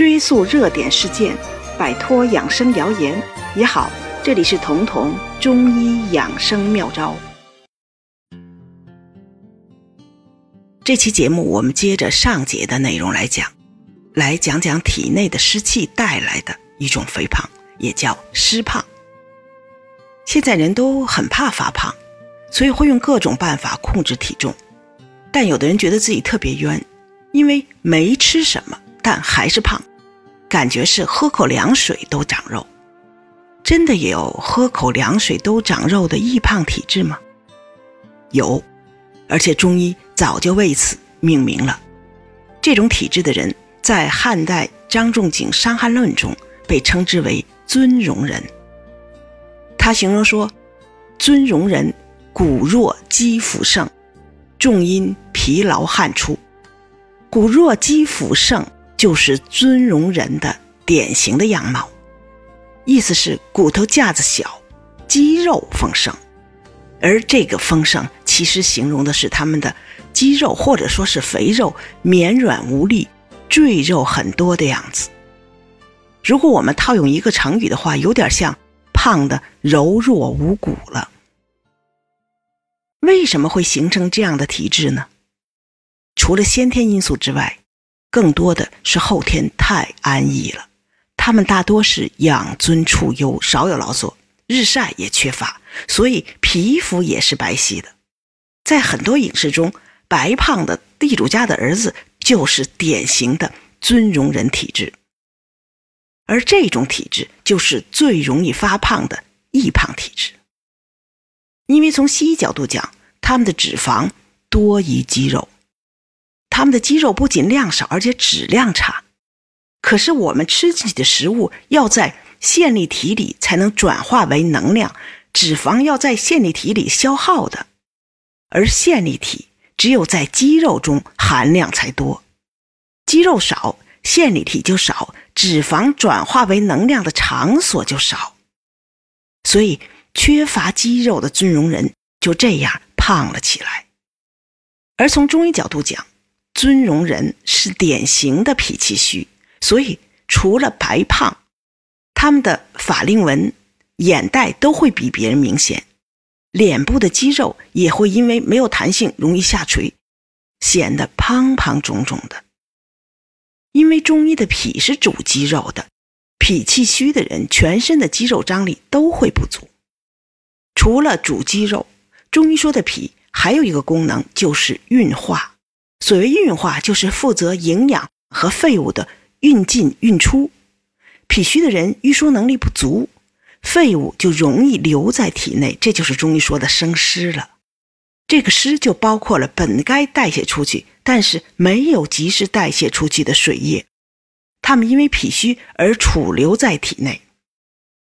追溯热点事件，摆脱养生谣言也好。这里是彤彤中医养生妙招。这期节目我们接着上节的内容来讲，来讲讲体内的湿气带来的一种肥胖，也叫湿胖。现在人都很怕发胖，所以会用各种办法控制体重。但有的人觉得自己特别冤，因为没吃什么，但还是胖，感觉是喝口凉水都长肉。真的有喝口凉水都长肉的易胖体质吗？有，而且中医早就为此命名了。这种体质的人，在汉代张仲景《伤寒论》中被称之为“尊荣人”。他形容说：“尊荣人骨弱肌腐盛，重因疲劳汗出。骨弱肌腐盛就是尊容人的典型的样貌。”意思是骨头架子小，肌肉丰盛，而这个丰盛其实形容的是他们的肌肉或者说是肥肉绵软无力、赘肉很多的样子。如果我们套用一个成语的话，有点像胖的柔弱无骨了。为什么会形成这样的体质呢？除了先天因素之外，更多的是后天太安逸了。他们大多是养尊处优，少有劳作，日晒也缺乏，所以皮肤也是白皙的。在很多影视中，白胖的地主家的儿子就是典型的尊荣人体质，而这种体质就是最容易发胖的易胖体质。因为从西医角度讲，他们的脂肪多于肌肉，他们的肌肉不仅量少，而且质量差。可是我们吃进去的食物要在线粒体里才能转化为能量，脂肪要在线粒体里消耗的，而线粒体只有在肌肉中含量才多，肌肉少，线粒体就少，脂肪转化为能量的场所就少，所以缺乏肌肉的尊荣人就这样胖了起来。而从中医角度讲，尊荣人是典型的脾气虚。所以，除了白胖，他们的法令纹、眼袋都会比别人明显，脸部的肌肉也会因为没有弹性，容易下垂，显得胖胖肿肿的。因为中医的脾是主肌肉的，脾气虚的人，全身的肌肉张力都会不足。除了主肌肉，中医说的脾还有一个功能，就是运化。所谓运化，就是负责营养和废物的。运进运出，脾虚的人运输能力不足，废物就容易留在体内，这就是中医说的生湿了。这个湿就包括了本该代谢出去，但是没有及时代谢出去的水液，它们因为脾虚而储留在体内，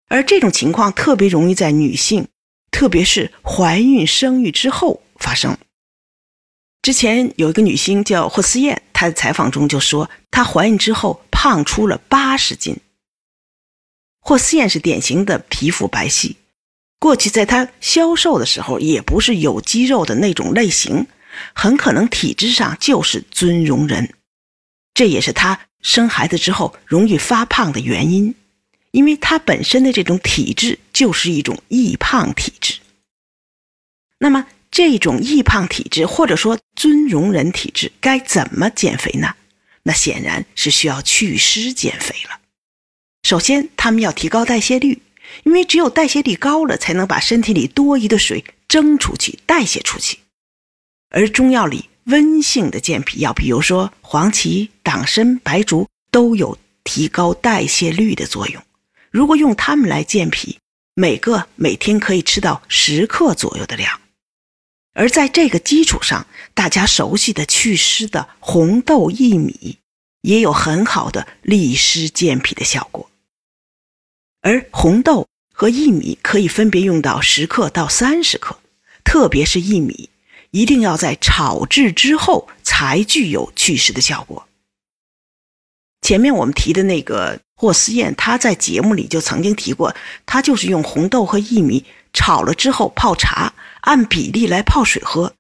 而这种情况特别容易在女性，特别是怀孕生育之后发生。之前有一个女星叫霍思燕，她在采访中就说，她怀孕之后胖出了八十斤。霍思燕是典型的皮肤白皙，过去在她消瘦的时候也不是有肌肉的那种类型，很可能体质上就是尊荣人，这也是她生孩子之后容易发胖的原因，因为她本身的这种体质就是一种易胖体质。那么。这种易胖体质，或者说尊容人体质，该怎么减肥呢？那显然是需要祛湿减肥了。首先，他们要提高代谢率，因为只有代谢率高了，才能把身体里多余的水蒸出去、代谢出去。而中药里温性的健脾药，比如说黄芪、党参、白术，都有提高代谢率的作用。如果用它们来健脾，每个每天可以吃到十克左右的量。而在这个基础上，大家熟悉的祛湿的红豆薏米，也有很好的利湿健脾的效果。而红豆和薏米可以分别用到十克到三十克，特别是薏米，一定要在炒制之后才具有祛湿的效果。前面我们提的那个霍思燕，她在节目里就曾经提过，她就是用红豆和薏米炒了之后泡茶。按比例来泡水喝，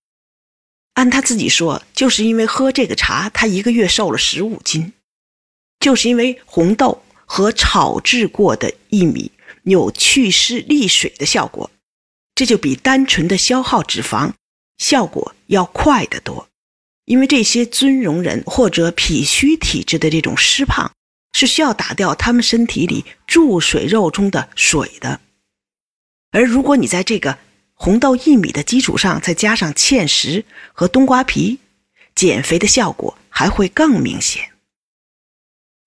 按他自己说，就是因为喝这个茶，他一个月瘦了十五斤。就是因为红豆和炒制过的薏米有祛湿利水的效果，这就比单纯的消耗脂肪效果要快得多。因为这些尊容人或者脾虚体质的这种湿胖，是需要打掉他们身体里注水肉中的水的。而如果你在这个红豆薏米的基础上再加上芡实和冬瓜皮，减肥的效果还会更明显。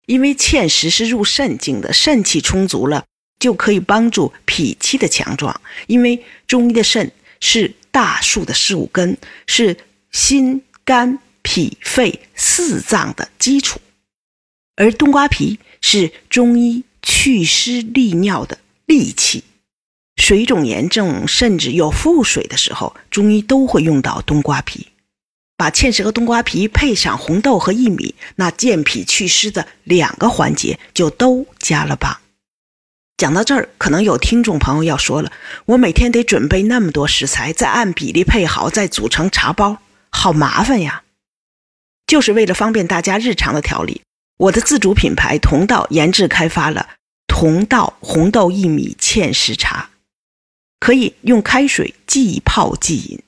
因为芡实是入肾经的，肾气充足了，就可以帮助脾气的强壮。因为中医的肾是大树的十五根，是心。肝、脾、肺四脏的基础，而冬瓜皮是中医祛湿利尿的利器。水肿严重甚至有腹水的时候，中医都会用到冬瓜皮。把芡实和冬瓜皮配上红豆和薏米，那健脾祛湿的两个环节就都加了吧。讲到这儿，可能有听众朋友要说了：我每天得准备那么多食材，再按比例配好，再组成茶包。好麻烦呀！就是为了方便大家日常的调理，我的自主品牌同道研制开发了同道红豆薏米芡实茶，可以用开水即泡即饮。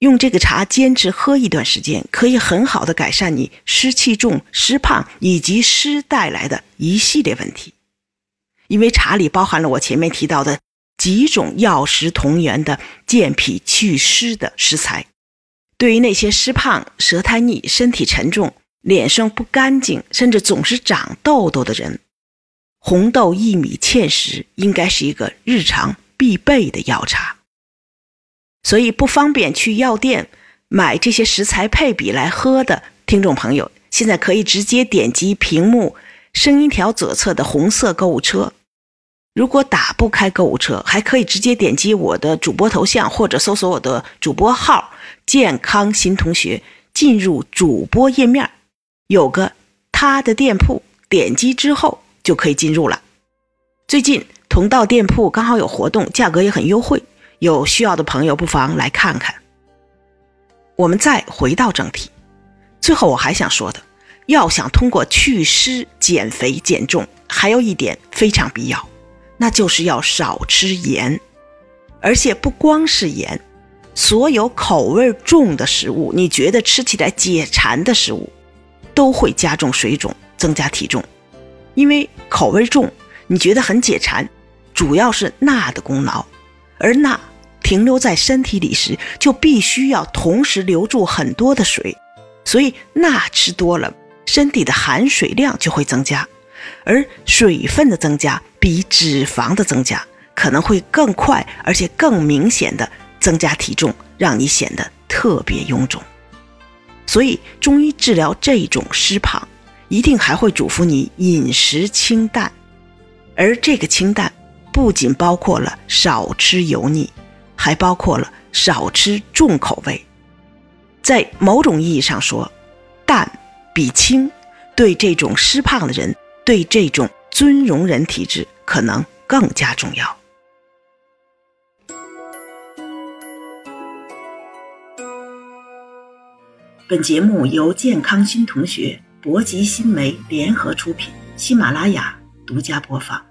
用这个茶坚持喝一段时间，可以很好的改善你湿气重、湿胖以及湿带来的一系列问题。因为茶里包含了我前面提到的几种药食同源的健脾祛湿的食材。对于那些湿胖、舌苔腻、身体沉重、脸上不干净，甚至总是长痘痘的人，红豆薏米芡实应该是一个日常必备的药茶。所以不方便去药店买这些食材配比来喝的听众朋友，现在可以直接点击屏幕声音条左侧的红色购物车。如果打不开购物车，还可以直接点击我的主播头像，或者搜索我的主播号“健康新同学”，进入主播页面，有个他的店铺，点击之后就可以进入了。最近同道店铺刚好有活动，价格也很优惠，有需要的朋友不妨来看看。我们再回到正题，最后我还想说的，要想通过祛湿、减肥、减重，还有一点非常必要。那就是要少吃盐，而且不光是盐，所有口味重的食物，你觉得吃起来解馋的食物，都会加重水肿、增加体重。因为口味重，你觉得很解馋，主要是钠的功劳，而钠停留在身体里时，就必须要同时留住很多的水，所以钠吃多了，身体的含水量就会增加。而水分的增加比脂肪的增加可能会更快，而且更明显的增加体重，让你显得特别臃肿。所以中医治疗这种湿胖，一定还会嘱咐你饮食清淡，而这个清淡不仅包括了少吃油腻，还包括了少吃重口味。在某种意义上说，淡比清对这种湿胖的人。对这种尊容人体质可能更加重要。本节目由健康新同学、博吉新媒联合出品，喜马拉雅独家播放。